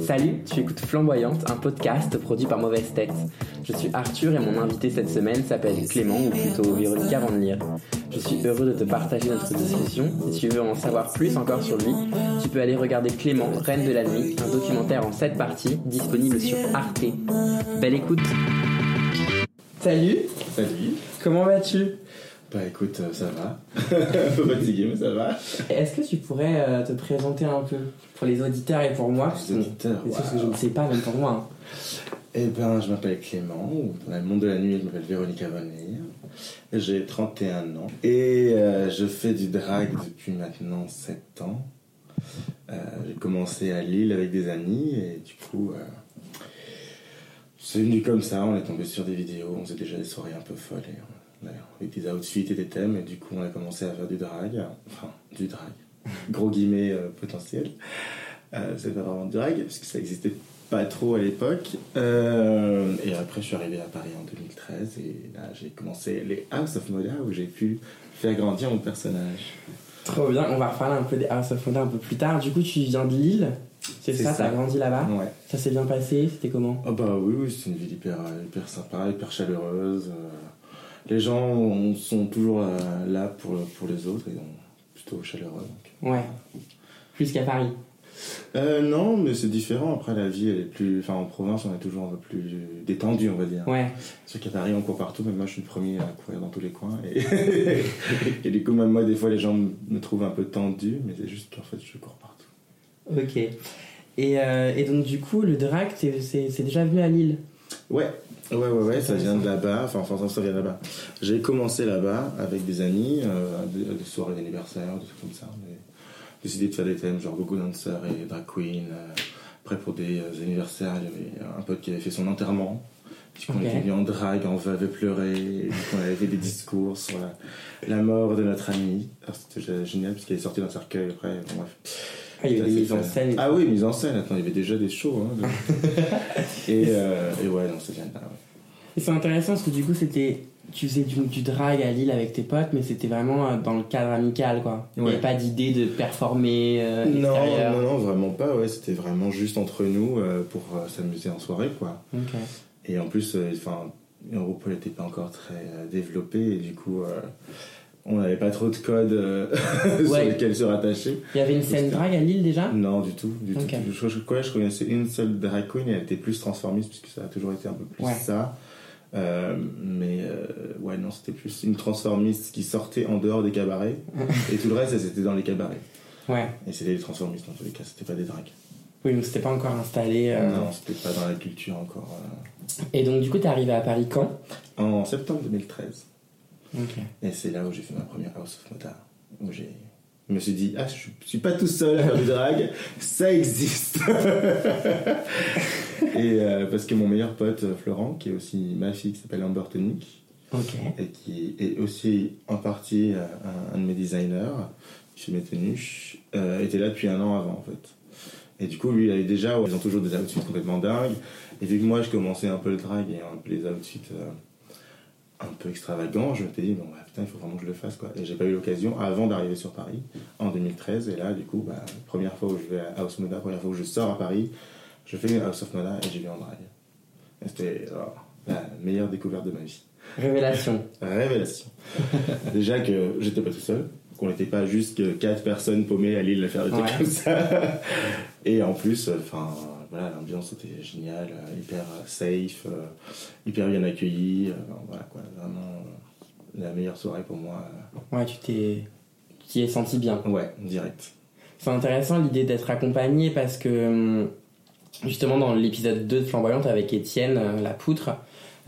Salut, tu écoutes Flamboyante, un podcast produit par Mauvaise Tête. Je suis Arthur et mon invité cette semaine s'appelle Clément, ou plutôt Véronica Van Lire. Je suis heureux de te partager notre discussion. Si tu veux en savoir plus encore sur lui, tu peux aller regarder Clément, Reine de la Nuit, un documentaire en 7 parties, disponible sur Arte. Belle écoute Salut Salut Comment vas-tu? Bah écoute, euh, ça va. un peu fatigué, mais ça va. Est-ce que tu pourrais euh, te présenter un peu pour les auditeurs et pour moi Les auditeurs, ce que je ne sais pas, même pour moi. hein. Eh ben, je m'appelle Clément, ou dans le monde de la nuit, je m'appelle Véronica Vonnier. J'ai 31 ans et euh, je fais du drag depuis maintenant 7 ans. Euh, J'ai commencé à Lille avec des amis et du coup, c'est venu comme ça. On est tombé sur des vidéos, on faisait déjà des soirées un peu folles et, avec des outfits et des thèmes. Et du coup, on a commencé à faire du drag, enfin, du drag, gros guillemets euh, potentiel. Euh, c'est pas vraiment du drag parce que ça existait pas trop à l'époque. Euh, et après, je suis arrivé à Paris en 2013 et là, j'ai commencé les House of Moda où j'ai pu faire grandir mon personnage. Trop bien, on va reparler un peu des House of Wonder un peu plus tard. Du coup, tu viens de Lille, c'est ça, ça. t'as grandi là-bas Ouais. Ça s'est bien passé, c'était comment? Oh bah oui, oui c'est une ville hyper, euh, hyper sympa, hyper chaleureuse. euh, Les gens on- sont toujours euh, là pour, pour les autres et donc plutôt chaleureux. donc. Ouais. Plus qu'à Paris. Euh, non, mais c'est différent. Après, la vie, elle est plus. Enfin, en province, on est toujours un peu plus détendu, on va dire. Ouais. Sûr qu'à Paris, on court partout, même moi, je suis le premier à courir dans tous les coins. Et, et du coup, même moi, des fois, les gens me trouvent un peu tendu, mais c'est juste qu'en fait, je cours partout. Ok. Et, euh, et donc, du coup, le drag, c'est déjà venu à Lille? Ouais, ouais, ouais, ouais, ça vient de là-bas. Enfin, enfin, ça vient de là-bas. J'ai commencé là-bas avec des amis, euh, des, des soirées d'anniversaire, des trucs comme ça. J'ai décidé de faire des thèmes genre Gogo Dancer et Drag Queen. euh, après, pour des euh, anniversaires, il y avait un pote qui avait fait son enterrement. Du coup, on était venu en drague, on avait pleuré, et du coup, on avait fait des discours sur la, la mort de notre ami. C'était génial parce qu'il est sorti d'un cercueil après. Bon, bref. Ah, il y avait des mises en scène. Ah oui, mise en scène. Attends, il y avait déjà des shows. Hein, de- et, euh, et ouais, non, c'est bien. ouais. Et c'est intéressant parce que du coup, c'était. Tu faisais du, du drag à Lille avec tes potes, mais c'était vraiment euh, dans le cadre amical, quoi. Il n'y avait pas d'idée de performer euh, Non, non, non, vraiment pas. Ouais, c'était vraiment juste entre nous euh, pour euh, s'amuser en soirée, quoi. Et en plus, enfin, Europol n'était pas encore très développé et du coup, on n'avait pas trop de codes euh, sur Ouais. lesquels se rattacher. Il y avait une scène drag à Lille déjà? Non, du tout, du tout. Je, je, quoi, je connaissais une seule drag queen et elle était plus transformiste puisque ça a toujours été un peu plus Ouais. ça. Euh, mais euh, ouais, non, c'était plus une transformiste qui sortait en dehors des cabarets et tout le reste, c'était dans les cabarets. Ouais. Et c'était des transformistes dans tous les cas, c'était pas des drags. Oui, donc c'était pas encore installé. euh. Non, c'était pas dans la culture encore. Et donc, du coup, t'es arrivé à Paris quand? En septembre 2013. Et c'est là où j'ai fait ma première House of Moda. Où j'ai. Je me suis dit, ah, je suis pas tout seul à faire du drag, ça existe. et euh, parce que mon meilleur pote euh, Florent, qui est aussi ma fille, qui s'appelle Amber Tonic, et qui est aussi en partie euh, un, un de mes designers, fait mes tenues, euh, était là depuis un an avant en fait. Et du coup, lui, il avait déjà, ils ont toujours des outfits complètement dingues. Et vu que moi, je commençais un peu le drag et un peu les outfits euh, un peu extravagants, je m'étais dit, bon, bah, putain, il faut vraiment que je le fasse quoi. Et j'ai pas eu l'occasion avant d'arriver sur Paris en 2013. Et là, du coup, bah, première fois où je vais à House Moda, première fois où je sors à Paris, je fais House of Moda et j'y vais en c'était oh, la meilleure découverte de ma vie. Révélation. Révélation. Déjà que j'étais pas tout seul, qu'on n'était pas juste quatre personnes paumées à Lille à faire des trucs Ouais. comme ça. Et en plus, enfin, voilà, l'ambiance était géniale, euh, hyper euh, safe, euh, hyper bien accueillie. voilà quoi, vraiment la meilleure soirée pour moi. Ouais, tu t'es. Tu t'y es senti bien. Ouais, direct. C'est intéressant l'idée d'être accompagné parce que hum, justement dans l'épisode 2 de Flamboyante avec Étienne la poutre,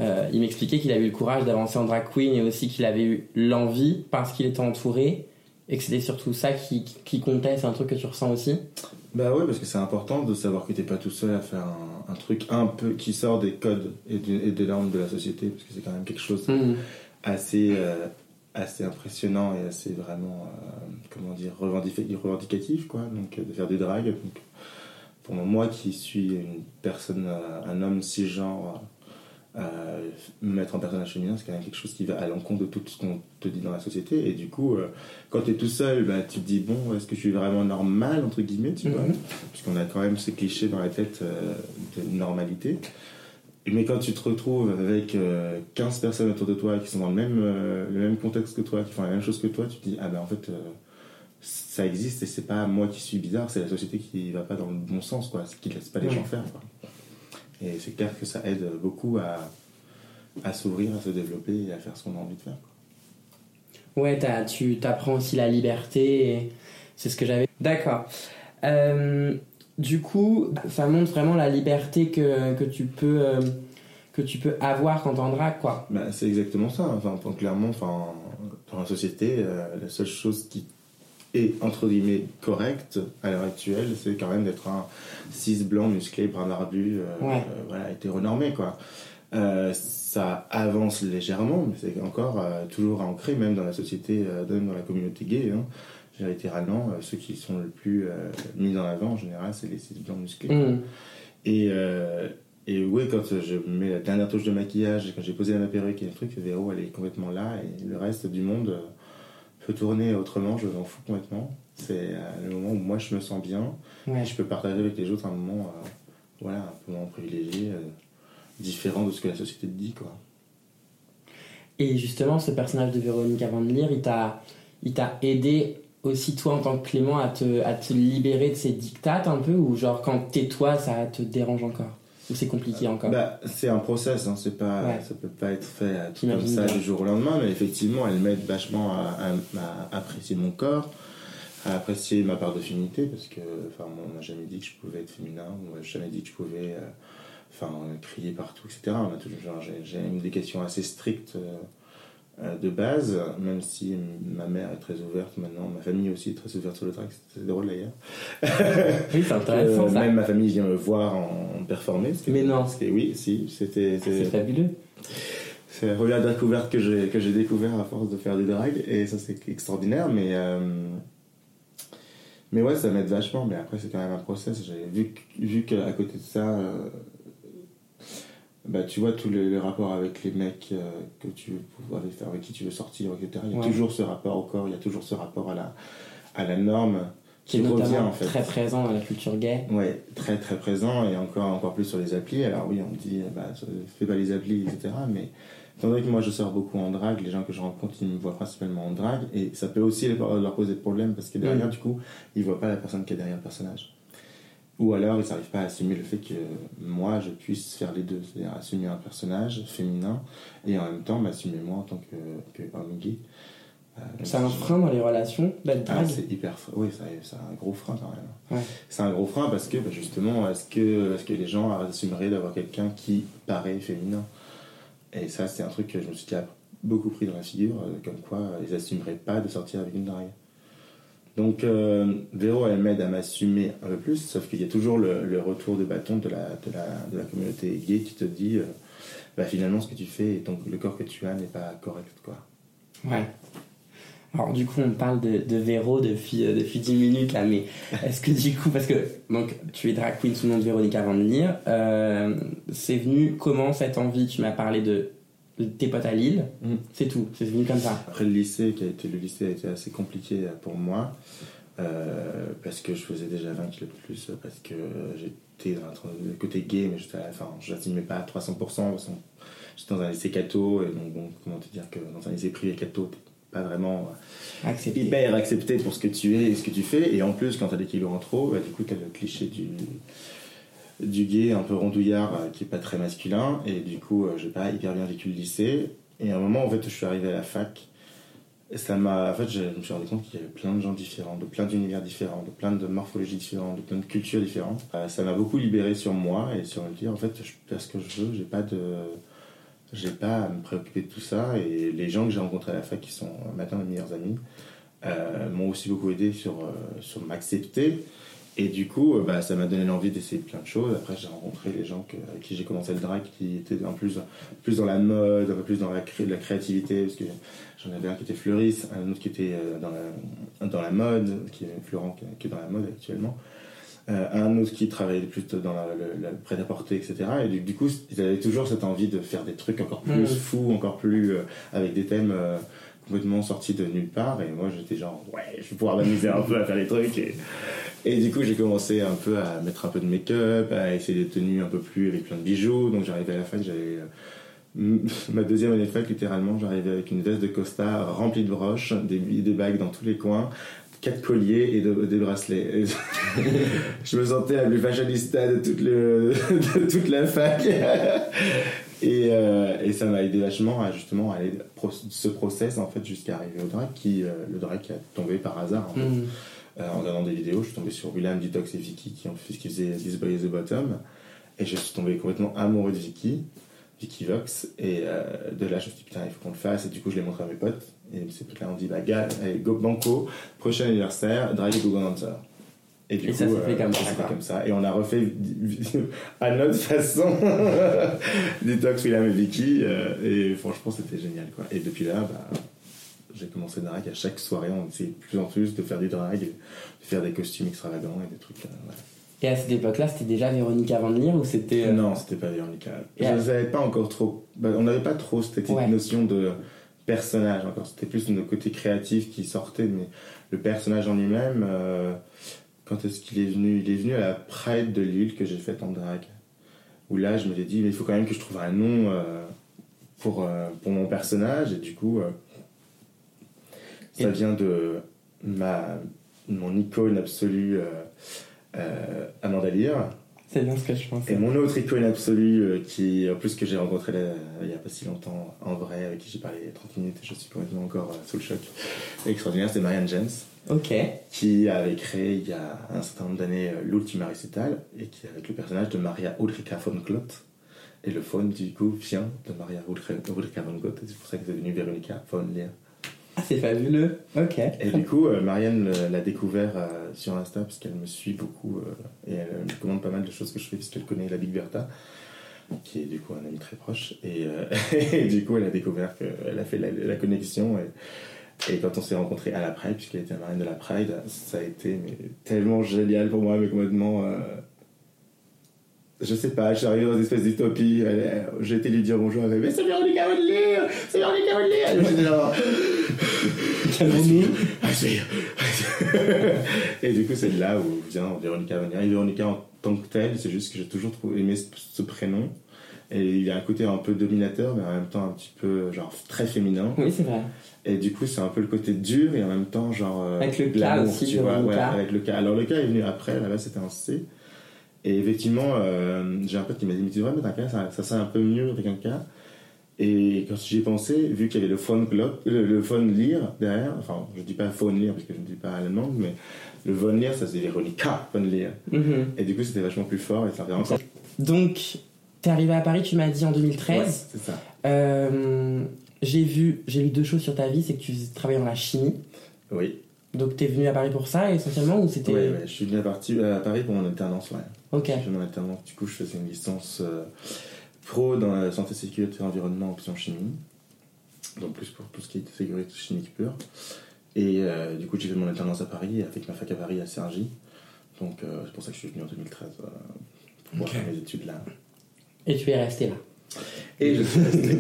euh, il m'expliquait qu'il avait eu le courage d'avancer en drag queen et aussi qu'il avait eu l'envie parce qu'il était entouré et que c'était surtout ça qui, qui comptait. C'est un truc que tu ressens aussi Bah ouais, parce que c'est important de savoir que t'es pas tout seul à faire un, un truc un peu qui sort des codes et, des normes de la société, parce que c'est quand même quelque chose Hum, assez, euh, assez impressionnant et assez vraiment, euh, comment dire, revendicatif, quoi. Donc, euh, de faire du drag. Donc, pour moi qui suis une personne, un homme cisgenre, euh, mettre en personnage féminin, c'est quand même quelque chose qui va à l'encontre de tout ce qu'on te dit dans la société. Et du coup, euh, quand tu es tout seul, bah, tu te dis, bon, est-ce que je suis vraiment normal, entre guillemets, tu vois? Mhm. Puisqu'on a quand même ces clichés dans la tête euh, de normalité. Mais quand tu te retrouves avec euh, 15 personnes autour de toi qui sont dans le même, euh, le même contexte que toi, qui font la même chose que toi, tu te dis, ah ben en fait, euh, ça existe et c'est pas moi qui suis bizarre, c'est la société qui va pas dans le bon sens, quoi, qui laisse pas les gens faire. Quoi. Et c'est clair que ça aide beaucoup à, à s'ouvrir, à se développer et à faire ce qu'on a envie de faire. quoi. Ouais, t'as- tu t'apprends aussi la liberté, et c'est ce que j'avais. D'accord. Euh, du coup, ça montre vraiment la liberté que, que tu peux euh, que tu peux avoir quand t'es en drague, quoi. Bah, c'est exactement ça. Enfin, clairement, enfin, dans la société, euh, la seule chose qui est entre guillemets correcte à l'heure actuelle, c'est quand même d'être un cis blanc musclé, brun barbu, euh, Ouais. euh, voilà, hétéronormé quoi. Euh, ça avance légèrement, mais c'est encore euh, toujours ancré même dans la société, euh, même dans la communauté gay. Hein. Littéralement, ceux qui sont le plus mis en avant en général, c'est les cis blancs musclés. Mm. Et, et oui, quand je mets la dernière touche de maquillage, et quand j'ai posé ma perruque et le truc, Véro, elle est complètement là, et le reste du monde peut tourner autrement, je m'en fous complètement. C'est euh, le moment où moi je me sens bien, Ouais. et je peux partager avec les autres un moment, euh, voilà, un peu moins privilégié, euh, différent de ce que la société te dit, quoi. Et justement, ce personnage de Véronique avant de lire, il t'a il t'a aidé aussi toi en tant que Clément à te, à te libérer de ces dictates un peu ou genre quand t'es toi ça te dérange encore? Ou c'est compliqué encore Bah, c'est un process, hein, c'est pas, Ouais. ça peut pas être fait euh, tout comme ça bien. du jour au lendemain, mais effectivement, elle m'aide vachement à, à- à apprécier mon corps, à apprécier ma part de féminité, parce que, enfin, on m'a jamais dit que je pouvais être féminin, on m'a jamais dit que je pouvais, euh, enfin, crier partout, etc. On a toujours, j'ai, une éducation assez stricte euh, euh, de base, même si ma mère est très ouverte maintenant, ma famille aussi est très ouverte sur le track, c'est drôle d'ailleurs. oui c'est intéressant Euh, ça même ma famille vient me voir en performer. Mais non. oui, si, c'était. c'est fabuleux c'est la première découverte que j'ai que j'ai découvert à force de faire du drag et ça c'est extraordinaire. Mais euh, mais ouais, ça m'aide vachement. Mais après c'est quand même un process. J'ai vu vu qu'à côté de ça. euh, bah, tu vois tous les, les rapports avec les mecs euh, que tu veux, avec, avec qui tu veux sortir, etc. Il y a Ouais. toujours ce rapport au corps, il y a toujours ce rapport à la, à la norme qui est revient en fait. très présent dans la culture gay Ouais, très très présent et encore, encore plus sur les applis. Alors oui, on me dit, bah, fais pas les applis, etc. Mais étant donné que moi je sors beaucoup en drague, les gens que je rencontre, ils me voient principalement en drague et ça peut aussi leur leur poser problème parce que derrière, Mm. du coup, ils voient pas la personne qui est derrière le personnage. Ou alors, ils n'arrivent pas à assumer le fait que moi, je puisse faire les deux, c'est-à-dire assumer un personnage féminin et en même temps m'assumer moi en tant que, que homme gay. Euh, c'est un frein dans les relations d'être ah, drague c'est hyper fr- oui c'est un gros frein quand même Ouais. c'est un gros frein parce que bah, justement est-ce que est-ce que les gens assumeraient d'avoir quelqu'un qui paraît féminin? Et ça c'est un truc que je me suis déjà beaucoup pris dans la figure euh, comme quoi euh, ils assumeraient pas de sortir avec une drague donc euh, Véro elle m'aide à m'assumer un peu plus sauf qu'il y a toujours le, retour de bâton de la, de la, communauté gay qui te dit euh, bah, finalement ce que tu fais et le corps que tu as n'est pas correct quoi. Ouais. Alors du coup on parle de, Véro depuis, euh, depuis 10 minutes là mais est-ce que du coup parce que donc tu es drag queen sous le nom de Véronique avant de euh, c'est venu comment cette envie? Tu m'as parlé de tes potes à Lille Mm. c'est tout. C'est venu comme ça. Après le lycée, qui a été, le lycée a été assez compliqué pour moi, euh, parce que je faisais déjà 20 kilos de plus, parce que j'étais dans le côté gay, mais j'étais, enfin, je n'assumais pas à 300%, parce que j'étais dans un lycée catho, et donc bon, comment te dire que dans un lycée privé catho, pas vraiment accepté. hyper accepté pour ce que tu es et ce que tu fais, et en plus, quand t'as des kilos en trop, bah, du coup, t'as le cliché du du gay un peu rondouillard euh, qui est pas très masculin et du coup euh, j'ai pas hyper bien vécu le lycée. Et à un moment en fait je suis arrivé à la fac et ça m'a en fait je me suis rendu compte qu'il y avait plein de gens différents de plein d'univers différents de plein de morphologies différentes de plein de cultures différentes. Euh, ça m'a beaucoup libéré sur moi et sur me dire en fait je faire ce que je veux j'ai pas de j'ai pas à me préoccuper de tout ça. Et les gens que j'ai rencontrés à la fac qui sont maintenant mes meilleurs amis m'ont aussi beaucoup aidé sur, sur m'accepter et du coup, euh, bah, ça m'a donné l'envie d'essayer plein de choses. Après, j'ai rencontré des gens que- avec qui j'ai commencé le drag qui étaient en plus, plus dans la mode, un peu plus dans la, cré- la créativité, parce que j'en avais un qui était fleuriste, un autre qui était euh, dans la, dans la mode, qui est Florent, qui qui est dans la mode actuellement. euh, un autre qui travaillait plus dans la, le, la prêt-à-porter, etc. Et du, du coup, ils avaient toujours cette envie de faire des trucs encore plus Mhm. fous, encore plus euh, avec des thèmes euh, complètement sortis de nulle part. Et moi, j'étais genre, ouais, je vais pouvoir m'amuser un peu à faire des trucs. Et, et du coup, j'ai commencé un peu à mettre un peu de make-up, à essayer des tenues un peu plus avec plein de bijoux. Donc, j'arrivais à la fac, j'avais euh, ma deuxième année de fac, littéralement, j'arrivais avec une veste de costard remplie de broches, des, des bagues dans tous les coins, quatre colliers et de- des bracelets. Et je me sentais la plus fashionista de de toute la fac. Et, euh, et ça m'a aidé vachement à justement aller pro- ce process en fait jusqu'à arriver au drag qui euh, le drag qui a tombé par hasard en, fait. Mhm. Euh, en regardant des vidéos je suis tombé sur William Detox et Vicky qui ont fait qui faisaient This Boy is the Bottom. Et je suis tombé complètement amoureux de Vicky Vicky Vox. Et de là je me suis dit putain il faut qu'on le fasse. Et du coup je l'ai montré à mes potes. Et ces potes là ont dit bah gars allez go banco prochain anniversaire drag et Google Dancer et du Et coup ça s'est fait comme ça, s'est fait comme ça et on a refait à notre façon Detox William et Vicky euh, et franchement c'était génial quoi et depuis là bah j'ai commencé le drag à chaque soirée on essayait de plus en plus de faire du drag de faire des costumes extravagants et des trucs euh, voilà. Et à cette époque-là, c'était déjà Véronique avant de lire ou c'était. euh, Non, c'était pas Véronica. Et Je savais pas encore trop. bah, on n'avait pas trop cette Ouais. notion de personnage encore. C'était plus le côté créatif qui sortait, mais le personnage en lui-même, euh, quand est-ce qu'il est venu? Il est venu à la Pride de Lille que j'ai faite en drag. Où là, je me suis dit, mais il faut quand même que je trouve un nom euh, pour, euh, pour mon personnage. Et du coup, euh, ça Et- vient de ma, mon icône absolue, Amanda Lear. C'est bien ce que je pensais. Et mon autre icône absolue, euh, qui en plus que j'ai rencontré là, il n'y a pas si longtemps en vrai, avec qui j'ai parlé 30 minutes et je suis complètement encore euh, sous le choc, extraordinaire, c'est Marianne James, Ok. qui avait créé il y a un certain nombre d'années euh, l'Ultima Recital et qui est avec le personnage de Maria Ulrika von Klott. Et le faune, du coup, vient de Maria Ulrika von et c'est pour ça que c'est devenu Veronica von Leer. Ah, c'est fabuleux. Ok. Et du coup, euh, Marianne l'a découvert euh, sur Insta parce qu'elle me suit beaucoup euh, et elle me commande pas mal de choses que je fais parce qu'elle connaît la Big Bertha, qui est du coup un ami très proche. Et, du coup, elle a découvert qu'elle a fait la, connexion. Et, quand on s'est rencontrés à la Pride, puisqu'elle était marraine de la Pride, ça a été tellement génial pour moi, mais complètement. je sais pas, je suis arrivé dans une espèce d'utopie. J'ai été lui dire bonjour, elle Mais c'est Véronica Vodelier C'est Véronica là. Calmons-nous. Et du coup, c'est là où vient Véronica Vanier. Et Véronica en tant que telle, c'est juste que j'ai toujours aimé ce, prénom. Et il a un côté un peu dominateur, mais en même temps un petit peu genre très féminin. Oui, c'est vrai. Et du coup, c'est un peu le côté dur et en même temps genre. euh, Avec le K aussi, tu vois. Ouais, avec le K. Alors le K est venu après, là-bas c'était un C. Et effectivement, euh, j'ai un pote qui m'a dit Mais tu devrais mettre un K, ça, ça un peu mieux avec un K. Et quand j'y ai pensé, vu qu'il y avait le phone, glock, le, le phone lire derrière, enfin, je dis pas phone lire parce que je ne dis pas l'allemand, mais le von lire, ça c'est Véronica von lire. Mhm. Et du coup, c'était vachement plus fort et ça revient encore. Donc, t'es arrivé à Paris, tu m'as dit en 2013. Ouais, c'est ça. Euh, j'ai vu, j'ai lu deux choses sur ta vie, c'est que tu travaillais dans la chimie. Oui. Donc t'es venu à Paris pour ça essentiellement ou c'était Ouais, ouais, je suis venu à Paris pour mon alternance, ouais. Ok. J'ai fait mon alternance, du coup, je faisais une licence euh, pro dans la santé, sécurité, environnement, option chimie. Donc, plus pour tout ce qui est sécurité chimique pure. Et euh, du coup, j'ai fait mon alternance à Paris, avec ma fac à Paris à Cergy. Donc, euh, c'est pour ça que je suis venu en 2013 euh, pour pouvoir Ok. faire mes études là. Et tu es resté là. Et je suis resté.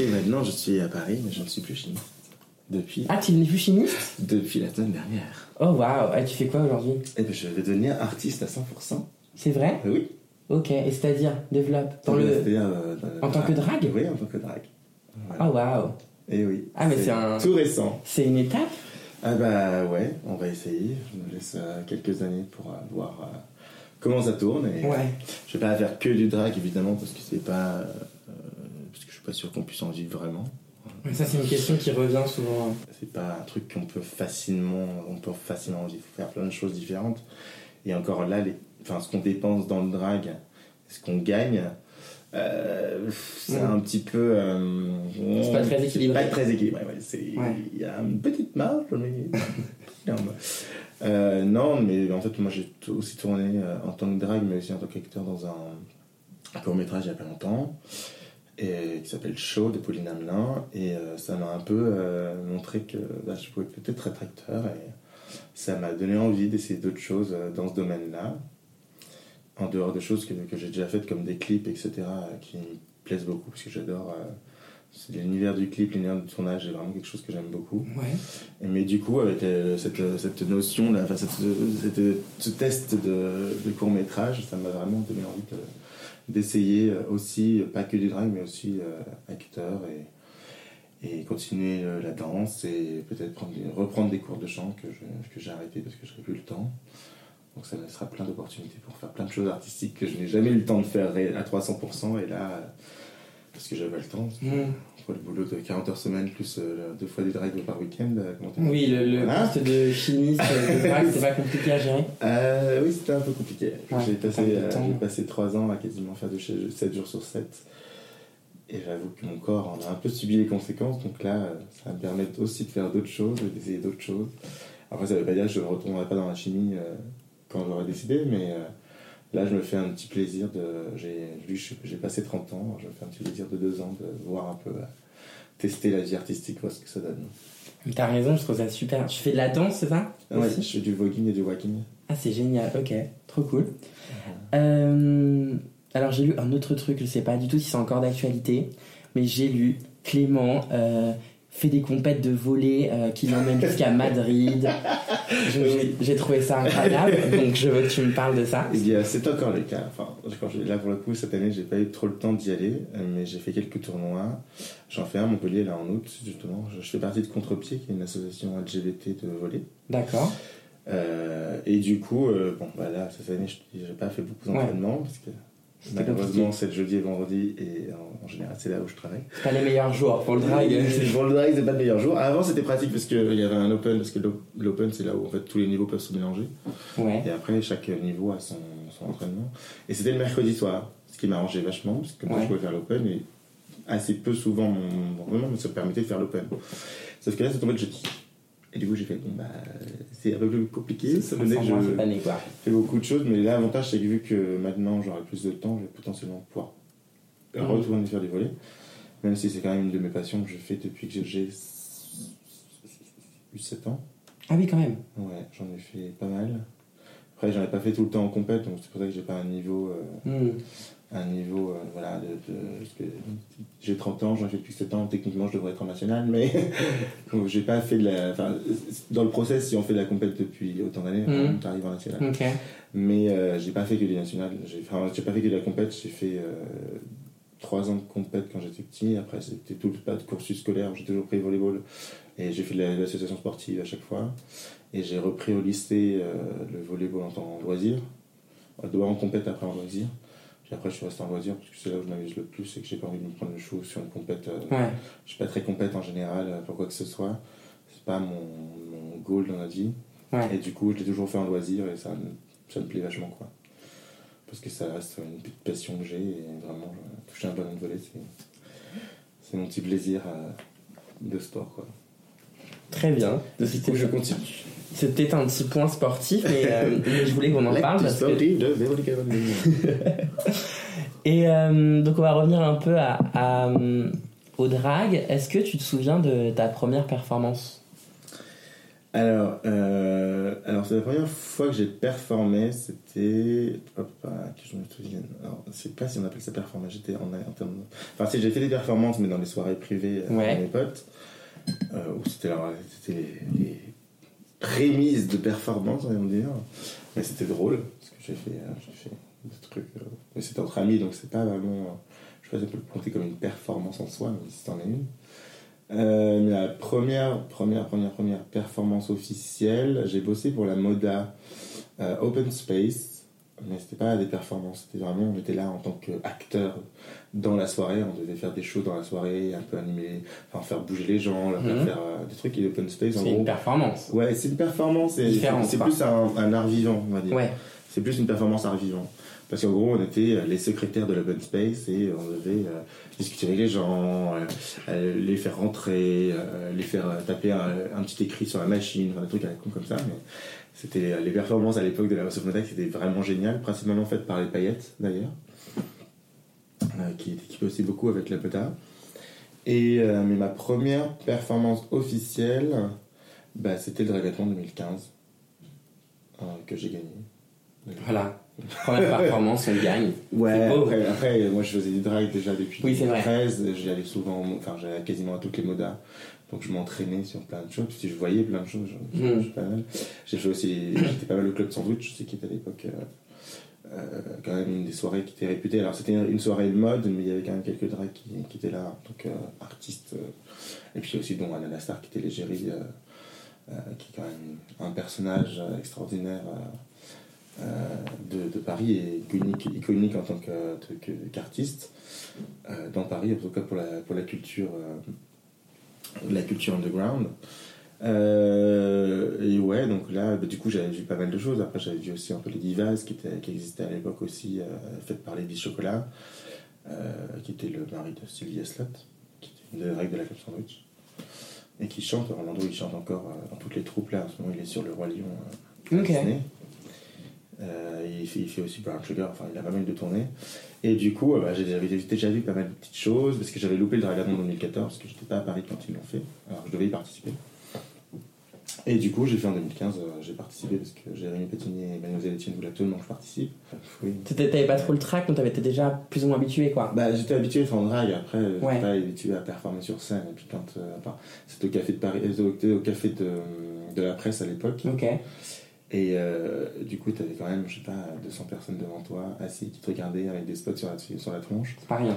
Et maintenant, je suis à Paris, mais je ne suis plus chimiste. Depuis, Ah, tu n'es plus chimiste? Depuis la semaine dernière. Oh waouh, Et tu fais quoi aujourd'hui? Et ben, je vais devenir artiste à 100%. C'est vrai? Oui. Ok, et c'est-à-dire, développe. Dans le... Euh, dans le En tant que drague Oui, en tant que drague. Voilà. Oh waouh, Et oui. Ah, mais c'est un- Tout récent. c'est une étape Ah bah ouais, on va essayer. Je me laisse euh, quelques années pour euh, voir comment ça tourne. Et, Ouais. Je vais pas faire que du drag évidemment parce que c'est pas. parce que je suis pas sûr qu'on puisse en vivre vraiment. Ça, c'est une question qui revient souvent. C'est pas un truc qu'on peut facilement. On peut facilement en vivre. Il faut faire plein de choses différentes. Et encore là, les, enfin, ce qu'on dépense dans le drag, ce qu'on gagne. euh, c'est un petit peu. euh, C'est pas très équilibré. Pas très équilibré, ouais. c'est- Il Ouais. y a une petite marge, mais. Euh, non, mais en fait, moi j'ai aussi tourné en tant que drag, mais aussi en tant qu'acteur dans un court métrage il y a pas longtemps, et, qui s'appelle Show de Pauline Hamelin, et ça m'a un peu montré que bah, je pouvais peut-être être acteur, et, ça m'a donné envie d'essayer d'autres choses dans ce domaine-là, en dehors de choses que, que j'ai déjà faites comme des clips, etc., qui me plaisent beaucoup, parce que j'adore euh, l'univers du clip, l'univers du tournage, c'est vraiment quelque chose que j'aime beaucoup. Ouais. Et, mais du coup, avec euh, cette, euh, cette notion, là, enfin, cette, cette- ce test de, de court métrage, ça m'a vraiment donné envie de- d'essayer aussi, pas que du drag, mais aussi euh, acteur et, et continuer euh, la danse et peut-être prendre des- reprendre des cours de chant que j'ai arrêté parce que je n'avais plus le temps. Donc ça me laissera plein d'opportunités pour faire plein de choses artistiques que je n'ai jamais eu le temps de faire à 300% et là, euh, parce que j'avais le temps, Mm. entre le boulot de 40 heures semaine plus euh, deux fois des drags par week-end, euh, Oui, le, le Hein poste de chimiste de drague, c'est pas compliqué à gérer. Euh, oui, c'était un peu compliqué. Ouais, j'ai passé, euh, passé 3 ans à quasiment faire de chez 7 jours sur 7. Et j'avoue que mon corps en a un peu subi les conséquences. Donc là, euh, ça va me permettre aussi de faire d'autres choses, d'essayer d'autres choses. Après, ça veut pas dire que je ne retournerai pas dans la chimie euh, quand j'aurai décidé, mais euh, là, je me fais un petit plaisir de. J'ai passé 30 ans, je me fais un petit plaisir de 2 ans de voir un peu, euh, tester la vie artistique, voir ce que ça donne. T'as raison, je trouve ça super. Tu fais de la danse, c'est ça? Ouais, Aussi je fais du voguing et du walking. Ah, c'est génial, ok, trop cool. Euh, alors, j'ai lu un autre truc, je sais pas du tout si c'est encore d'actualité, mais j'ai lu Clément fait des compètes de volley euh, qui l'emmène jusqu'à Madrid. J'ai trouvé ça incroyable, donc je veux que tu me parles de ça. Eh c'est encore le cas. Enfin, quand je- là, pour le coup, cette année, j'ai pas eu trop le temps d'y aller, euh, mais j'ai fait quelques tournois. J'en fais un à Montpellier, là, en août, justement. Je, je fais partie de Contre-Pied, qui est une association LGBT de volley. D'accord. Euh, et du coup, euh, bon, bah là, cette année, je j'ai pas fait beaucoup d'entraînement, parce que malheureusement, c'est le jeudi et vendredi, et en, en général, c'est là où je travaille. C'est pas les meilleurs jours pour le drag. Pour le drag, c'est pas le meilleur jour. Avant, c'était pratique parce qu'il y avait un open, parce que l'o- l'open, c'est là où en fait tous les niveaux peuvent se mélanger. Ouais. Et après, chaque niveau a son, son entraînement. Et c'était le mercredi soir, ce qui m'arrangeait vachement, parce que moi, Ouais. je pouvais faire l'open et assez peu souvent, mon, mon entraînement me permettait de faire l'open. Sauf que là, c'est tombé le jeudi. Et du coup, j'ai fait, bon, bah, c'est un peu plus compliqué. Ça veut dire que je fais beaucoup de choses, mais l'avantage, c'est que vu que maintenant j'aurai plus de temps, je vais potentiellement pouvoir Mhm. retourner faire du volet. Même si c'est quand même une de mes passions que je fais depuis que j'ai eu 7 ans. Ah oui, quand même. Ouais, j'en ai fait pas mal. Après, j'en ai pas fait tout le temps en compète, donc c'est pour ça que j'ai pas un niveau, euh, Hmm. Un niveau, euh, voilà, de, j'ai 30 ans, j'en fais depuis 7 ans, techniquement je devrais être en national, mais j'ai pas fait de la, enfin, dans le process, si on fait de la compète depuis autant d'années, Mhm. on arrive en national. Ok. Mais euh, j'ai pas fait que du national, j'ai, pas fait que de la compète, j'ai fait 3 ans de compète quand j'étais petit, après c'était tout pas de cursus scolaire, j'ai toujours pris le volleyball, et j'ai fait de la- de l'association sportive à chaque fois. Et j'ai repris au lycée euh, le volleyball en tant que loisir. D'abord en compète, après en loisir. Après, je suis resté en loisir parce que c'est là où je m'amuse le plus et que j'ai pas envie de me prendre le chou sur une compète. euh, Ouais. Je suis pas très compète en général euh, pour quoi que ce soit. C'est pas mon, mon goal dans la vie. Ouais. Et du coup, je l'ai toujours fait en loisir et ça, me- ça me plaît vachement quoi. Parce que ça reste une petite passion que j'ai et vraiment, euh, toucher un ballon de volley, c'est, c'est mon petit plaisir euh, de sport quoi. Très bien. Du coup, je continue. C'est peut-être un petit point sportif, mais, euh, mais je voulais qu'on en parle. Parce que... de. Et euh, donc, on va revenir un peu à, à, euh, au drag. Est-ce que tu te souviens de ta première performance? Alors, euh, alors c'est la première fois que j'ai performé, c'était. Hop, ah, que je me souvienne. Alors, je sais pas si on appelle ça performer, j'étais en, en termes. Enfin, si j'ai fait des performances, mais dans les soirées privées Ouais. avec mes potes, où c'était les, les prémices de performance, on va dire. Mais c'était drôle, parce que j'ai fait, euh, fait des trucs. euh, mais c'était entre amis, donc c'est pas vraiment. euh, je sais pas si on peut le compter comme une performance en soi, mais c'en est une. Euh, mais la première, première, première, première performance officielle, j'ai bossé pour la Moda euh, Open Space, mais c'était pas des performances, c'était vraiment, on était là en tant qu'acteur dans la soirée, on devait faire des shows dans la soirée, un peu animer, enfin faire bouger les gens, leur faire Mhm. faire euh, des trucs, et l'open space en C'est une performance. Ouais, c'est une performance, et c'est plus un, un art vivant, on va dire. Ouais. C'est plus une performance art vivant. Parce qu'en gros, on était euh, les secrétaires de l'open space et on devait euh, discuter avec les gens, euh, les faire rentrer, les faire taper un, petit écrit sur la machine, enfin, des trucs à la con comme ça. Mais c'était les performances à l'époque de la qui étaient vraiment géniales, principalement faites par les paillettes d'ailleurs, qui équipé aussi beaucoup avec la Moda. Et mais ma première performance officielle, bah, c'était le Dragathlon 2015. que j'ai gagné. Voilà. Première performance, on gagne. Ouais, après, après, moi je faisais du drag déjà depuis Oui, c'est vrai. 2013, j'y allais souvent, enfin j'allais quasiment à toutes les modas, donc je m'entraînais sur plein de choses, puis je voyais plein de choses, je- je- Mm. je- pas mal. J'ai fait aussi, j'étais pas mal au club sandwich, je sais qui était à l'époque euh, euh, quand même une des soirées qui était réputée, alors c'était une soirée de mode, mais il y avait quand même quelques drags qui, qui étaient là, donc euh, artistes, euh, et puis aussi dont Anna Star qui était l'égérie, euh, euh, qui est quand même un personnage extraordinaire. Euh, de, de Paris et iconique, iconique en tant qu'artiste euh, dans Paris, en tout cas pour la, pour la culture, euh, la culture underground. Euh, et ouais, donc là, bah, du coup, j'avais vu pas mal de choses. Après, j'avais vu aussi un peu les divas qui, étaient, qui existaient à l'époque aussi, euh, faites par Lady Chocolat, euh, qui était le mari de Sylvia Slot, qui était une des règles de la Club Sandwich, et qui chante. Orlando, il chante encore dans toutes les troupes là. En ce moment, il est sur le Roi Lion. Euh, il, fait, il fait aussi Brown Sugar, enfin il a pas mal de tournées. Et du coup, euh, bah, j'ai- j'avais déjà vu pas mal de petites choses, parce que j'avais loupé le Dragon en 2014, parce que j'étais pas à Paris quand ils l'ont fait, alors je devais y participer. Et du coup, j'ai fait en 2015, euh, j'ai participé parce que Jérémy Pétinier et Mademoiselle Etienne voulaient absolument que je participe. Oui. T'avais pas trop le track, donc t'avais été déjà plus ou moins habitué, quoi. Bah, j'étais habitué à faire en drag, après, euh, j'étais Ouais. pas habitué à performer sur scène. Et puis quand, enfin, c'était au café de Paris, au, au café de, de la presse à l'époque. Ok. Et euh, du coup, t'avais quand même, je sais pas, 200 personnes devant toi, assis, qui te regardaient avec des spots sur la, sur la tronche. C'est pas rien.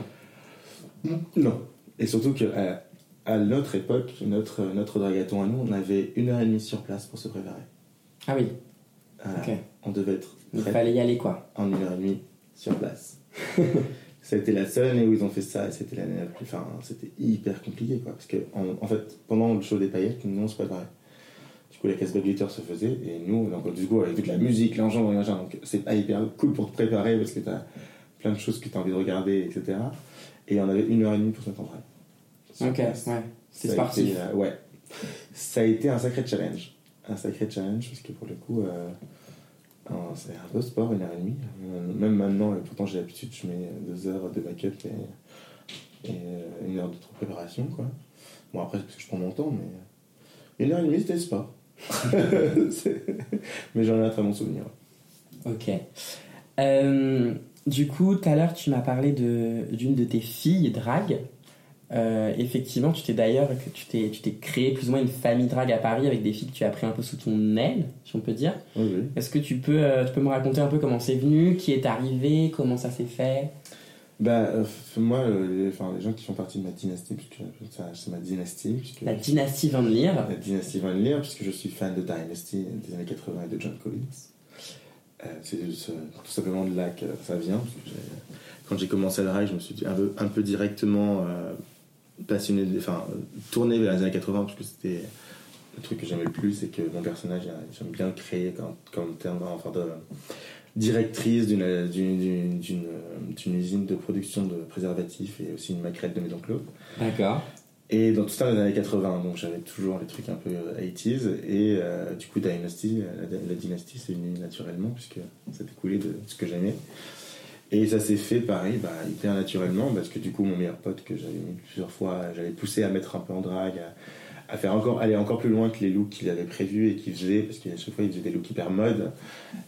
Non. Et surtout qu'à à notre époque, notre, notre dragaton à nous, on avait une heure et demie sur place pour se préparer. Ah oui, Voilà. ok. On devait être Il fallait y aller, quoi. en une heure et demie sur place. ça a été la seule année où ils ont fait ça, et c'était l'année la plus. Enfin, c'était hyper compliqué, quoi. Parce que, en, en fait, pendant le show des paillettes, nous, on se préparait. Du coup, la casse glitter se faisait, et nous, donc, du coup, avec toute la musique, machin, donc c'est pas hyper cool pour te préparer parce que t'as plein de choses que t'as envie de regarder, etc. Et on avait une heure et demie pour se mettre en Ok, ouais. C'est été, euh, ouais. Ça a été un sacré challenge. Un sacré challenge, parce que pour le coup, euh, c'est un beau sport, une heure et demie. Euh, Même maintenant, et pourtant j'ai l'habitude, je mets deux heures de backup et, et une heure de préparation, quoi. Bon, après, parce que je prends mon temps, mais une heure et demie, c'était le sport. Mais j'en ai un très bon souvenir. Ok. Euh, du coup, tout à l'heure, tu m'as parlé d'une de, tes filles drag. Euh, effectivement, tu t'es d'ailleurs tu t'es tu t'es créé plus ou moins une famille drag à Paris avec des filles que tu as pris un peu sous ton aile, si on peut dire. Oui, oui. Est-ce que tu peux, euh, tu peux me raconter un peu comment c'est venu, qui est arrivé, comment ça s'est fait? Bah, euh, moi, euh, les, enfin, les gens qui font partie de ma dynastie, puisque ça, c'est ma dynastie, puisque La dynastie Van Leer. la dynastie Van Leer, puisque je suis fan de Dynasty des années 80 et de John Collins. Euh, c'est tout simplement de là que ça vient. que quand j'ai commencé le drag, je me suis un peu, un peu directement passionné, enfin, tourné vers les années 80, parce que c'était le truc que j'aimais le plus, c'est que mon personnage, j'aime bien le créer comme, comme terme, enfin, de directrice d'une, d'une, d'une, d'une, euh, d'une usine de production de préservatifs et aussi une maquerette de maison Clos. D'accord. Et dans tout ça, dans les années 80, donc j'avais toujours les trucs un peu euh, 80s. Et euh, du coup, Dynasty, euh, la, la dynastie, c'est venu naturellement, puisque ça découlait de ce que j'aimais. Et ça s'est fait pareil, bah, hyper naturellement, parce que du coup, mon meilleur pote, que j'avais mis plusieurs fois, j'avais poussé à mettre un peu en drague, à, à faire encore, aller encore plus loin que les looks qu'il avait prévus et qu'il faisait, parce qu'à chaque fois, il faisait des looks hyper mode.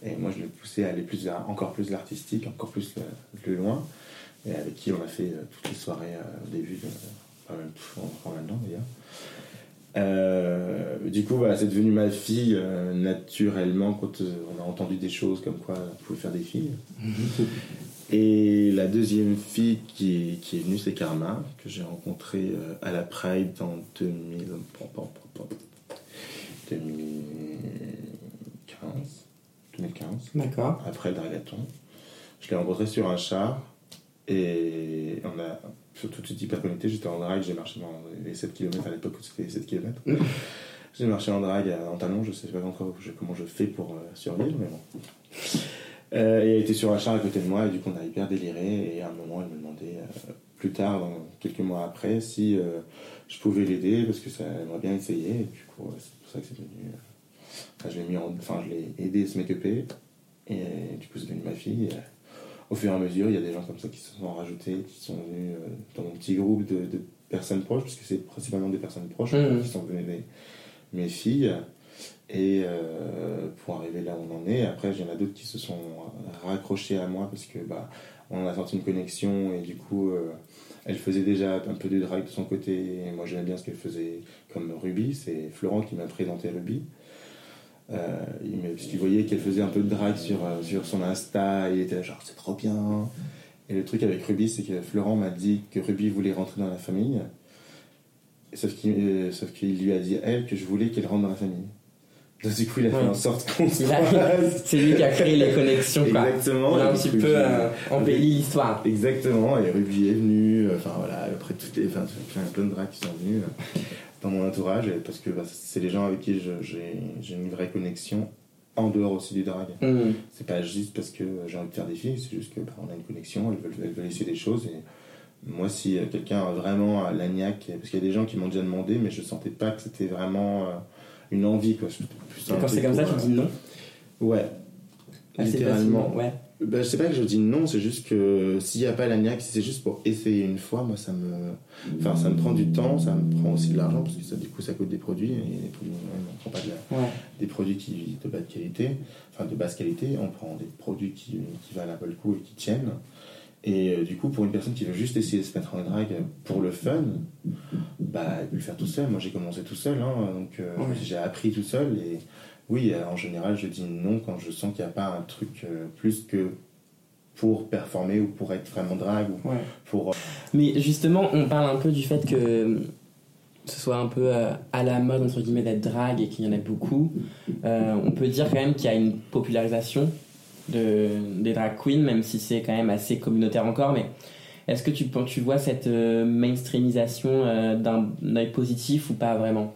Et moi, je le poussais à aller plus encore plus l'artistique, encore plus, euh, plus loin. Et avec qui on a fait euh, toutes les soirées euh, au début pas même encore maintenant d'ailleurs. Du coup, voilà, c'est devenu ma fille naturellement quand on a entendu des choses comme quoi on pouvait faire des filles. Et la deuxième fille qui est, qui est venue, c'est Karma, que j'ai rencontrée euh, à la Pride en 2000, 2015. 2015 D'accord. après le dragathon. Je l'ai rencontré sur un char et on a surtout tout hyper connecté. J'étais en drague, j'ai marché dans les 7 km à l'époque où c'était les 7 km. Mhm. J'ai marché en drague en talons, je sais pas encore comment je fais pour euh, survivre, mais bon. Euh, et elle était sur un char à côté de moi et du coup on a hyper déliré et à un moment elle me demandait euh, plus tard, dans- quelques mois après, si euh, je pouvais l'aider parce que ça aimerait bien essayer et du coup c'est pour ça que c'est devenu. euh, enfin, je l'ai mis en, enfin je l'ai aidé à se make-upper et du coup c'est devenu ma fille. Et, au fur et à mesure, il y a des gens comme ça qui se sont rajoutés, qui sont venus dans mon petit groupe de, de personnes proches, puisque c'est principalement des personnes proches Mhm. qui sont venues des- mes filles. Et pour arriver là où on en est, après, il y en a d'autres qui se sont raccrochés à moi parce que bah, on a senti une connexion et du coup, elle faisait déjà un peu de drag de son côté. Et moi, j'aimais bien ce qu'elle faisait comme Ruby. C'est Florent qui m'a présenté Ruby. Euh, parce qu'il voyait qu'elle faisait un peu de drag sur, euh, sur son Insta, il était genre c'est trop bien. Et le truc avec Ruby, c'est que Florent m'a dit que Ruby voulait rentrer dans la famille, sauf euh, qu'il lui a dit elle que je voulais qu'elle rentre dans la famille. Donc du coup, il a fait en sorte qu'on C'est lui qui a créé les connexions. Quoi. Exactement. Il a un petit peu embelli l'histoire. Exactement, et Ruby est venu, enfin voilà, après toutes les, enfin, plein de drags qui sont venus dans mon entourage parce que bah, c'est les gens avec qui j'ai une vraie connexion en dehors aussi du drag. Mmh. C'est pas juste parce que j'ai envie de faire des filles, c'est juste que bah, on a une connexion, elles veulent, elles veulent essayer des choses. Et moi, si quelqu'un a vraiment l'agnac, parce qu'il y a des gens qui m'ont déjà demandé, mais je sentais pas que c'était vraiment euh, une envie. Quoi. quand c'est comme ça, tu dis non Ouais. Ah, littéralement. Ouais. Ben, je sais pas que je dis non, c'est juste que s'il n'y a pas l'agnac, si c'est juste pour essayer une fois, moi ça me, enfin, ça me prend du temps, ça me prend aussi de l'argent parce que ça, du coup ça coûte des produits et les produits, on ne prend pas des produits qui, de bas qualité, enfin de basse qualité, on prend des produits qui, qui valent un peu le coup et qui tiennent. Et euh, du coup, pour une personne qui veut juste essayer de se mettre en drag pour le fun, bah, elle peut le faire tout seul. Moi j'ai commencé tout seul, hein, donc euh, j'ai appris tout seul et oui, euh, en général, je dis non quand je sens qu'il n'y a pas un truc euh, plus que pour performer ou pour être vraiment drague. Ou pour... Euh, Mais justement, on parle un peu du fait que ce soit un peu à la mode, entre guillemets, d'être drague et qu'il y en ait beaucoup. on peut dire quand même qu'il y a une popularisation de, des drag queens, même si c'est quand même assez communautaire encore. Mais est-ce que tu, tu vois cette mainstreamisation d'un œil positif ou pas vraiment?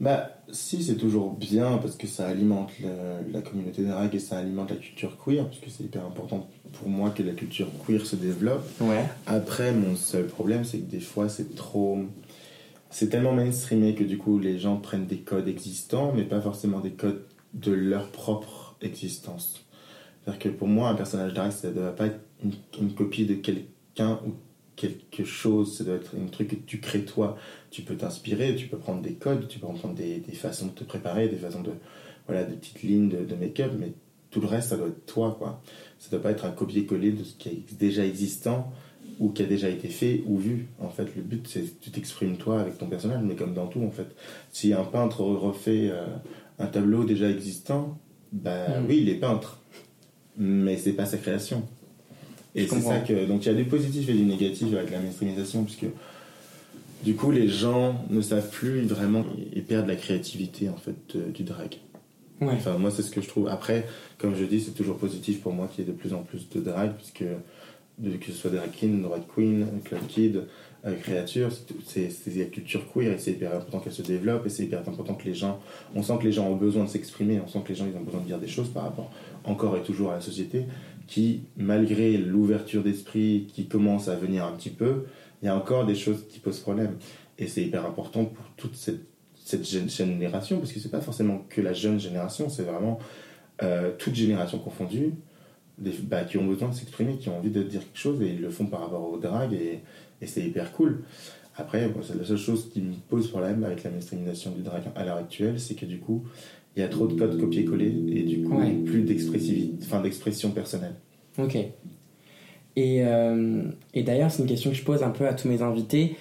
Bah, si, c'est toujours bien parce que ça alimente la, communauté drag et ça alimente la culture queer, parce que c'est hyper important pour moi que la culture queer se développe. Ouais. Après, mon seul problème, c'est que des fois, c'est trop. C'est tellement mainstreamé que du coup, les gens prennent des codes existants, mais pas forcément des codes de leur propre existence. C'est-à-dire que pour moi, un personnage drag, ça ne doit pas être une, une copie de quelqu'un ou quelque chose, ça doit être un truc que tu crées toi. Tu peux t'inspirer, tu peux prendre des codes, tu peux prendre des, des, façons de te préparer, des façons de. Voilà, des petites lignes de, de make-up, mais tout le reste, ça doit être toi, quoi. Ça doit pas être un copier-coller de ce qui est déjà existant ou qui a déjà été fait ou vu. En fait, le but, c'est que tu t'exprimes toi avec ton personnage, mais comme dans tout, en fait. Si un peintre refait euh, un tableau déjà existant, ben oui, il est peintre, mais c'est pas sa création. Et c'est ça que. Donc il y a du positif et du négatif avec la mainstreamisation, puisque du coup les gens ne savent plus vraiment et perdent la créativité en fait du drag. Enfin, moi c'est ce que je trouve. Après, comme je dis, c'est toujours positif pour moi qu'il y ait de plus en plus de drag, puisque que ce soit drag queen, drag queen, club kid, euh, créature, c'est la culture queer et c'est hyper important qu'elle se développe et c'est hyper important que les gens, on sent que les gens ont besoin de s'exprimer, on sent que les gens ils ont besoin de dire des choses par rapport encore et toujours à la société qui, malgré l'ouverture d'esprit qui commence à venir un petit peu, il y a encore des choses qui posent problème. Et c'est hyper important pour toute cette, cette génération, parce que c'est pas forcément que la jeune génération, c'est vraiment euh, toute génération confondue, bah, qui ont besoin de s'exprimer, qui ont envie de dire quelque chose, et ils le font par rapport au drag, et, et c'est hyper cool. Après, c'est la seule chose qui me pose problème avec la mainstreamisation du drag à l'heure actuelle, c'est que du coup, il y a trop de codes copier-coller et du coup plus d'expressivité, enfin d'expression personnelle. Ok. Et, euh, et d'ailleurs, c'est une question que je pose un peu à tous mes invités.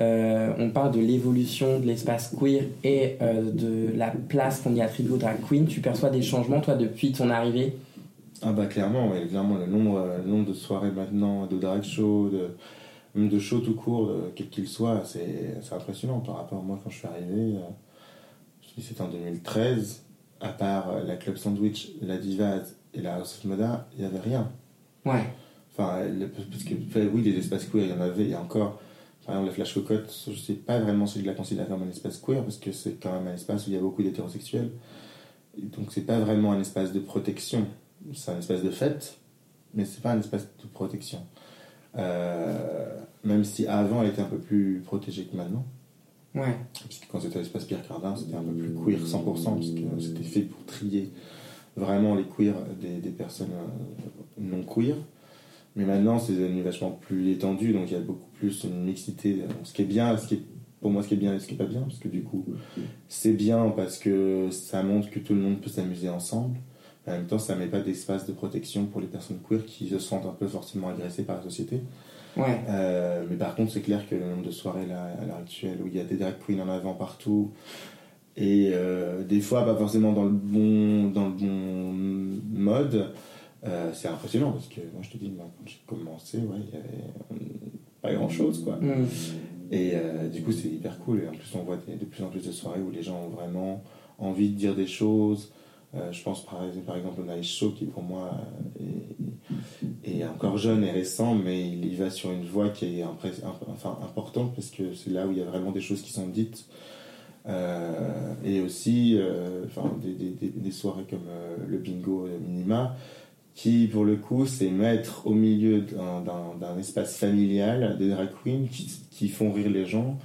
Euh, on parle de l'évolution de l'espace queer et euh, de la place qu'on y attribue aux drag queen. Tu perçois des changements, toi, depuis ton arrivée? Ah bah clairement, ouais, clairement le nombre, le nombre de soirées maintenant, de drag show, de, même de show tout court, quel qu'il soit, c'est impressionnant par rapport à moi quand je suis arrivé c'était en 2013, à part euh, la Club Sandwich, la Divaz et la House of Moda, il n'y avait rien. Ouais. Enfin, parce que, oui, des espaces queer, il y en avait, il y a encore. Par exemple, la Flash Cocotte, je ne sais pas vraiment si je la considère comme un espace queer, parce que c'est quand même un espace où il y a beaucoup d'hétérosexuels. Donc, c'est pas vraiment un espace de protection. C'est un espace de fête, mais c'est pas un espace de protection. Euh, même si avant, elle était un peu plus protégée que maintenant. Ouais. Puisque quand c'était l'espace Pierre Cardin, c'était un peu plus queer 100%, puisque c'était fait pour trier vraiment les queers des, des personnes euh, non queer. Mais maintenant, c'est devenu vachement plus étendu, donc il y a beaucoup plus une mixité. Ce qui est bien, ce qui est pour moi ce qui est bien et ce qui est pas bien, parce que du coup, c'est bien parce que ça montre que tout le monde peut s'amuser ensemble. Mais en même temps, ça met pas d'espace de protection pour les personnes queer qui se sentent un peu forcément agressées par la société. Ouais. Euh, mais par contre, c'est clair que le nombre de soirées là, à l'heure actuelle où il y a des drag queens en avant partout, et euh, des fois pas forcément dans le bon, dans le bon mode, euh, c'est impressionnant parce que moi je te dis, moi, quand j'ai commencé, ouais, il y avait pas grand chose quoi. Mm. Et du coup, c'est hyper cool. Et en plus, on voit de plus en plus de soirées où les gens ont vraiment envie de dire des choses. Je pense par, exemple au Night Show qui pour moi est, est encore jeune et récent, mais il va sur une voie qui est enfin, importante parce que c'est là où il y a vraiment des choses qui sont dites. Euh, et aussi euh, enfin, des, des- des- soirées comme euh, le bingo euh, minima qui pour le coup c'est mettre au milieu d'un- espace familial des drag queens qui, qui font rire les gens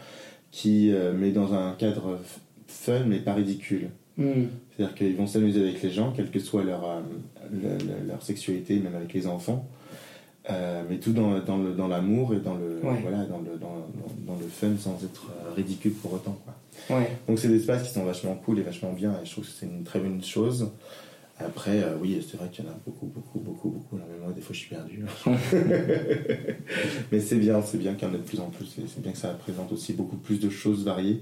qui met dans un cadre fun mais pas ridicule Mm. C'est-à-dire qu'ils vont s'amuser avec les gens quelle que soit leur, euh, leur sexualité même avec les enfants Euh, mais tout dans, dans le- dans l'amour et dans le, Ouais. voilà, dans, le, dans, dans- le fun sans être euh, ridicule pour autant quoi. Ouais. Donc c'est des espaces qui sont vachement cool et vachement bien et je trouve que c'est une très bonne chose. Après, euh, oui, c'est vrai qu'il y en a beaucoup, beaucoup, beaucoup, beaucoup. Là, même moi, des fois, je suis perdu. Mais c'est bien, c'est bien qu'il y en ait de plus en plus. et C'est bien que ça présente aussi beaucoup plus de choses variées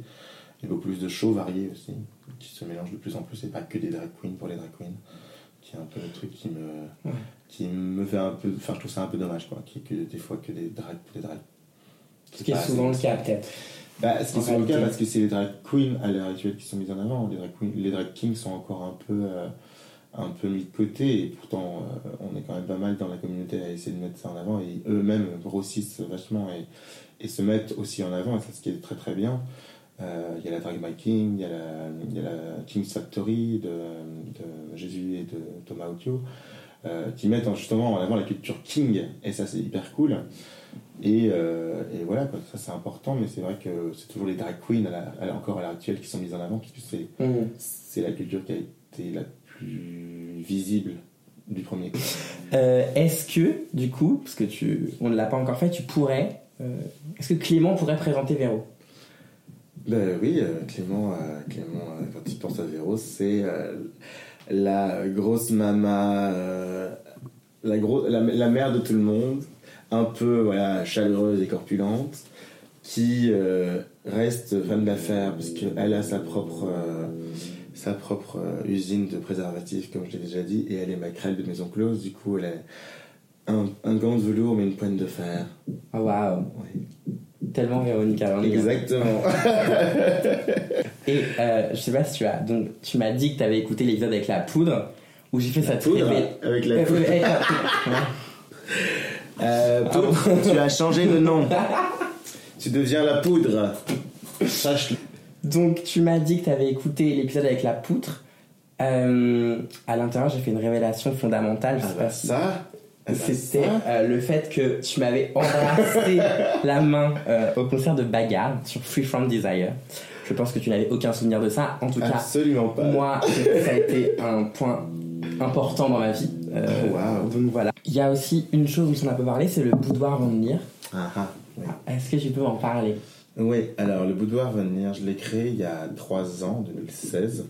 et beaucoup plus de shows variés aussi, qui se mélangent de plus en plus et pas que des drag queens pour les drag queens, qui est un peu le truc qui me, Ouais. qui me fait un peu. Enfin, je trouve ça un peu dommage, quoi, y ait que des fois que des drag pour les drag. Ce qui est souvent le cas, peut-être. bah, ce qui est souvent le cas parce que c'est les drag queens à l'heure actuelle qui sont mises en avant. Les drag, queens, les drag kings sont encore un peu, euh, un peu mis de côté et pourtant euh, on est quand même pas mal dans la communauté à essayer de mettre ça en avant et eux-mêmes grossissent vachement et, et se mettent aussi en avant et c'est ce qui est très très bien. Euh, Il y a la Drag My King, il y a la, la King's Factory de, de Jésus et de Thomas Autio euh, qui mettent en- justement en avant la culture king et ça c'est hyper cool. Et, euh, et voilà, quoi, ça c'est important, mais c'est vrai que c'est toujours les drag queens, à la- à la- encore à l'heure actuelle, qui sont mises en avant, puisque c'est, c'est la culture qui a été la plus visible du premier coup. Euh, Est-ce que, du coup, parce que tu, on ne l'a pas encore fait, tu pourrais. euh, Est-ce que Clément pourrait présenter Véro? Ben oui, euh, Clément, euh, Clément euh, pense à Véro, c'est euh, la grosse mama, euh, la, gros, la, la mère de tout le monde, un peu voilà, chaleureuse et corpulente, qui euh, reste femme d'affaires parce qu'elle a sa propre, euh, sa propre euh, usine de préservatifs, comme je l'ai déjà dit, et elle est maquerelle de maison close, du coup elle a un, un gant de velours mais une pointe de fer. Ah, Waouh Ouais. Tellement Véronique Arnaud. Exactement. Et euh, je sais pas si tu as. Donc, tu m'as dit que tu avais écouté l'épisode avec la poudre, où j'ai fait Poudre avec la Euh, poudre. avec la poudre. Euh, poudre, tu as changé de nom. tu deviens la poudre. Sache-le. Donc, tu m'as dit que tu avais écouté l'épisode avec la poutre. Euh, à l'intérieur, j'ai fait une révélation fondamentale. Je Ah sais bah pas si ça. Bah C'était euh, le fait que tu m'avais embrassé la main euh, au concert de Bagarre sur Free From Desire. Je pense que tu n'avais aucun souvenir de ça. En tout cas, Absolument pas. moi, ça a été un point important dans ma vie. Euh, wow. Donc voilà. Il y a aussi une chose dont on a peu parlé, c'est le boudoir Van Leer. Ah, ah, oui. Est-ce que tu peux m'en parler? Oui, alors le boudoir venir, je l'ai créé il y a 3 ans, en 2016.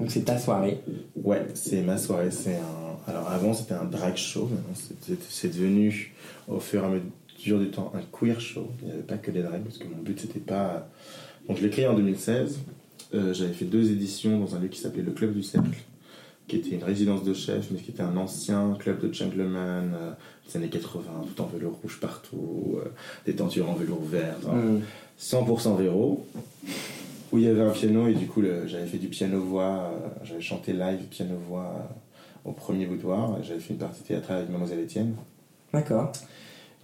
Donc c'est ta soirée. Ouais, c'est ma soirée. C'est un. Alors avant c'était un drag show, maintenant c'est- devenu au fur et à mesure du temps un queer show. Il n'y avait pas que des drags parce que mon but c'était pas. Donc je l'ai créé en 2016. Euh, J'avais fait deux éditions dans un lieu qui s'appelait le Club du Cercle, qui était une résidence de chef, mais qui était un ancien club de gentlemen euh, des années 80, tout en velours rouge partout, euh, des tentures en velours vert. enfin, Hmm. 100% Véro, où il y avait un piano et du coup j'avais fait du piano-voix, euh, j'avais chanté live piano-voix euh, au premier boudoir, j'avais fait une partie théâtrale avec Mademoiselle Etienne. D'accord.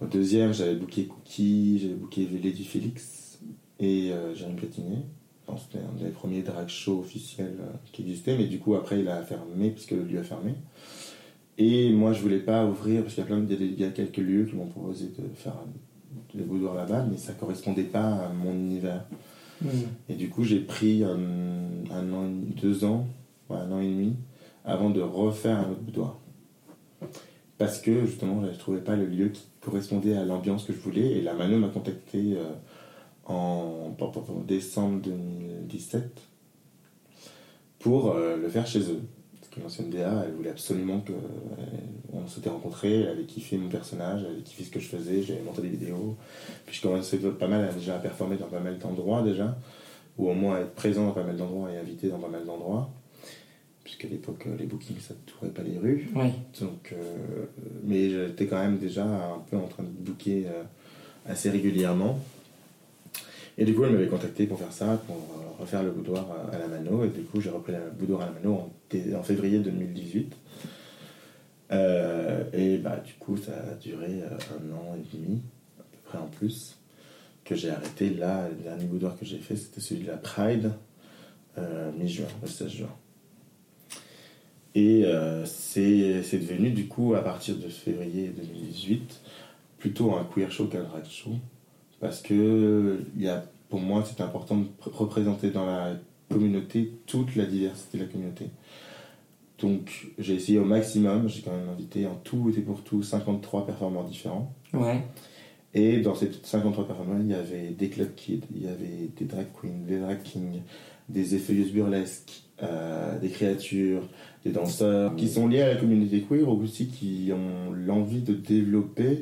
Au deuxième, j'avais booké Cookie, j'avais booké Lady Félix et euh, Jérémy Platiné. Enfin, C'était un des premiers drag shows officiels euh, qui existaient, mais du coup après il a fermé puisque le lieu a fermé. Et moi je voulais pas ouvrir parce qu'il y a plein de, il y a quelques lieux qui m'ont proposé de faire des boudoirs là-bas, mais ça correspondait pas à mon univers. Hmm. Et du coup, j'ai pris un, un an, deux ans, ouais, un an et demi, avant de refaire un autre boudoir. Parce que justement, je ne trouvais pas le lieu qui correspondait à l'ambiance que je voulais. Et la Mano m'a contacté euh, en, décembre 2017 pour euh, le faire chez eux. Parce que l'ancienne DA, elle voulait absolument que on s'était rencontrés, elle avait kiffé mon personnage, elle avait kiffé ce que je faisais, j'avais monté des vidéos. Puis je commençais pas mal déjà à performer dans pas mal d'endroits déjà, ou au moins à être présent dans pas mal d'endroits et invité dans pas mal d'endroits puisqu'à l'époque les bookings ça ne tourait pas les rues. Donc, euh, mais j'étais quand même déjà un peu en train de booker euh, assez régulièrement. Et du coup, elle m'avait contacté pour faire ça, pour euh, refaire le boudoir à la mano. Et du coup, j'ai repris le boudoir à la mano en, en février 2018. et bah, du coup, ça a duré un an et demi, à peu près en plus, que j'ai arrêté. Là, le dernier boudoir que j'ai fait, c'était celui de la Pride, mi-juin, le 16 juin. Et euh, c'est devenu du coup à partir de février 2018 plutôt un queer show qu'un drag show. Parce que y a, pour moi c'est important de représenter dans la communauté toute la diversité de la communauté. Donc j'ai essayé au maximum, j'ai quand même invité en tout et pour tout 53 performants différents. Ouais. Et dans ces 53 performants, il y avait des club kids, il y avait des drag queens, des drag kings, des effeuilleuses burlesques, euh, des créatures, des danseurs qui sont liés à la communauté queer, aussi qui ont l'envie de développer,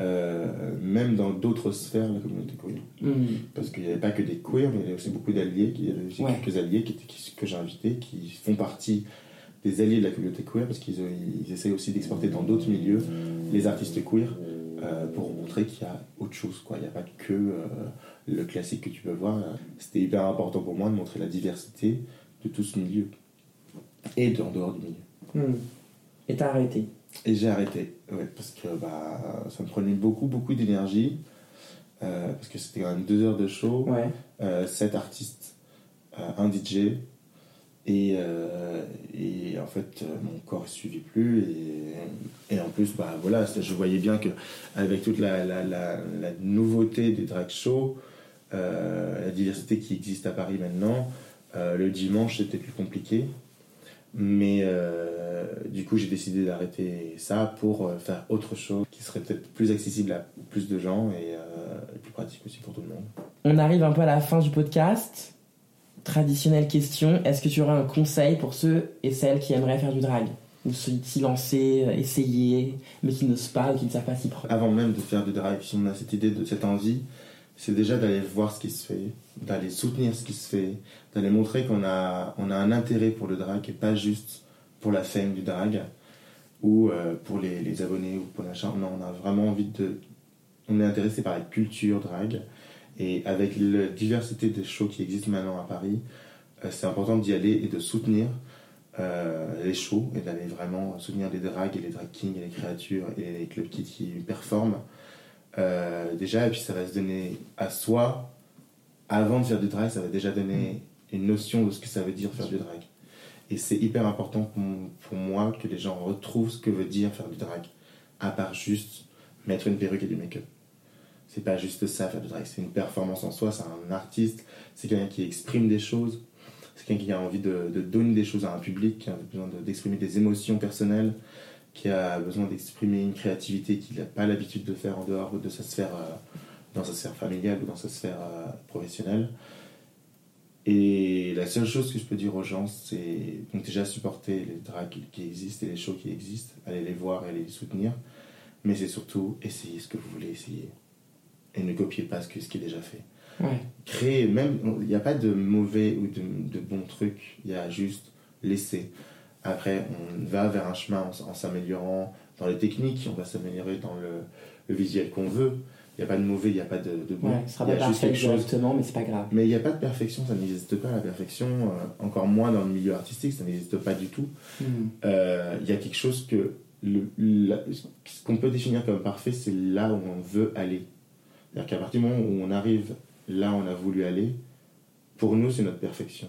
euh, même dans d'autres sphères, la communauté queer. Mm. Parce qu'il n'y avait pas que des queers, mais il y avait aussi beaucoup d'alliés, il y avait aussi quelques alliés qui, que j'ai invités, qui font partie des alliés de la communauté queer, parce qu'ils ils essayent aussi d'exporter dans d'autres milieux les artistes queer. Euh, pour montrer qu'il y a autre chose. Quoi. Il n'y a pas que le classique que tu peux voir. C'était hyper important pour moi de montrer la diversité de tout ce milieu et en dehors du milieu. Hmm. Et t'as arrêté Et j'ai arrêté, ouais, parce que bah, ça me prenait beaucoup, beaucoup d'énergie. Euh, parce que c'était quand même deux heures de show, ouais. euh, sept artistes, euh, un DJ, et, euh, et, en fait mon corps ne suivait plus et, en plus bah voilà je voyais bien que avec toute la, la, la, nouveauté des drag shows la diversité qui existe à Paris maintenant le dimanche c'était plus compliqué mais euh, du coup, j'ai décidé d'arrêter ça pour euh, faire autre chose qui serait peut-être plus accessible à plus de gens et, euh, plus pratique aussi pour tout le monde. On arrive un peu à la fin du podcast. Traditionnelle question est-ce que tu aurais un conseil pour ceux et celles qui aimeraient faire du drag? Ou s'y lancer, essayer, mais qui n'osent pas ou qui ne savent pas s'y prendre? Avant même de faire du drag, si on a cette idée, de cette envie, c'est déjà d'aller voir ce qui se fait, d'aller soutenir ce qui se fait, d'aller montrer qu'on a, on a un intérêt pour le drag et pas juste pour la fame du drag ou euh, pour les, les, abonnés ou pour l'achat. Non, on a vraiment envie de. On est intéressé par la culture drag et avec la diversité des shows qui existent maintenant à Paris, euh, c'est important d'y aller et de soutenir euh, les shows et d'aller vraiment soutenir les drags et les drag kings et les créatures et les clubs qui, qui performent. déjà, et puis ça va se donner à soi avant de faire du drag, ça va déjà donner une notion de ce que ça veut dire faire du drag. Et c'est hyper important pour, moi que les gens retrouvent ce que veut dire faire du drag, à part juste mettre une perruque et du make-up. C'est pas juste ça, faire du drag, c'est une performance en soi, c'est un artiste, c'est quelqu'un qui exprime des choses, c'est quelqu'un qui a envie de, donner des choses à un public, qui a besoin d'exprimer des émotions personnelles, qui a besoin d'exprimer une créativité qu'il n'a pas l'habitude de faire en dehors de sa sphère, euh, dans sa sphère familiale ou dans sa sphère euh, professionnelle. Et la seule chose que je peux dire aux gens, c'est donc déjà supporter les drags qui existent et les shows qui existent, aller les voir et les soutenir, mais c'est surtout essayer ce que vous voulez essayer. Et ne copiez pas ce, que, ce qui est déjà fait. Ouais. Créer, même, il n'y a pas de mauvais ou de, de bons trucs, il y a juste laisser. Après, on va vers un chemin en, s'améliorant dans les techniques, on va s'améliorer dans le, le visuel qu'on veut, il n'y a pas de mauvais, il n'y a pas de, de bon. Ouais, ce sera pas parfait directement, mais c'est pas grave. Mais il n'y a pas de perfection, ça n'existe pas la perfection, euh, encore moins dans le milieu artistique, ça n'existe pas du tout. Hmm. Euh, il y a quelque chose que. Le, ce qu'on peut définir comme parfait, c'est là où on veut aller. C'est-à-dire qu'à partir du moment où on arrive là où on a voulu aller, pour nous, c'est notre perfection.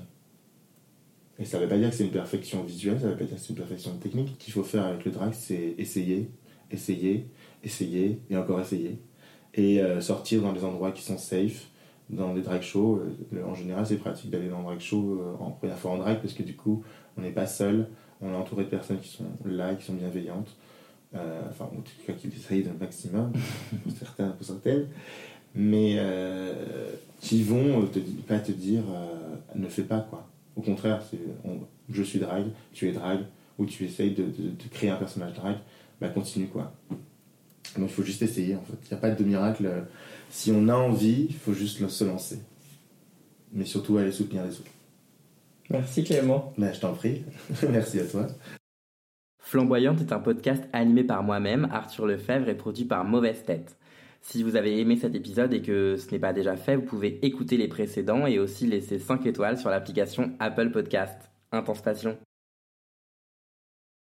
Et ça ne veut pas dire que c'est une perfection visuelle, ça ne veut pas dire que c'est une perfection technique. Ce qu'il faut faire avec le drag, c'est essayer, essayer, essayer et encore essayer et euh, sortir dans des endroits qui sont safe, dans des drag shows. Euh, en général, c'est pratique d'aller dans un drag show euh, en première fois en drag parce que du coup, on n'est pas seul, on est entouré de personnes qui sont là, qui sont bienveillantes. Enfin, en tout cas, qui essayent d'un maximum, pour certains, pour certaines. mais euh, qui vont te, pas te dire ne fais pas quoi. Au contraire, c'est je suis drague, tu es drague, ou tu essayes de, créer un personnage drague, bah continue quoi. Donc il faut juste essayer en fait. Il n'y a pas de miracle. Si on a envie, il faut juste se lancer. Mais surtout aller soutenir les autres. Merci Clément. Bah, je t'en prie. Merci à toi. Flamboyante est un podcast animé par moi-même, Arthur Lefebvre, et produit par Mauvaise Tête. Si vous avez aimé cet épisode et que ce n'est pas déjà fait, vous pouvez écouter les précédents et aussi laisser 5 étoiles sur l'application Apple Podcast. Intense.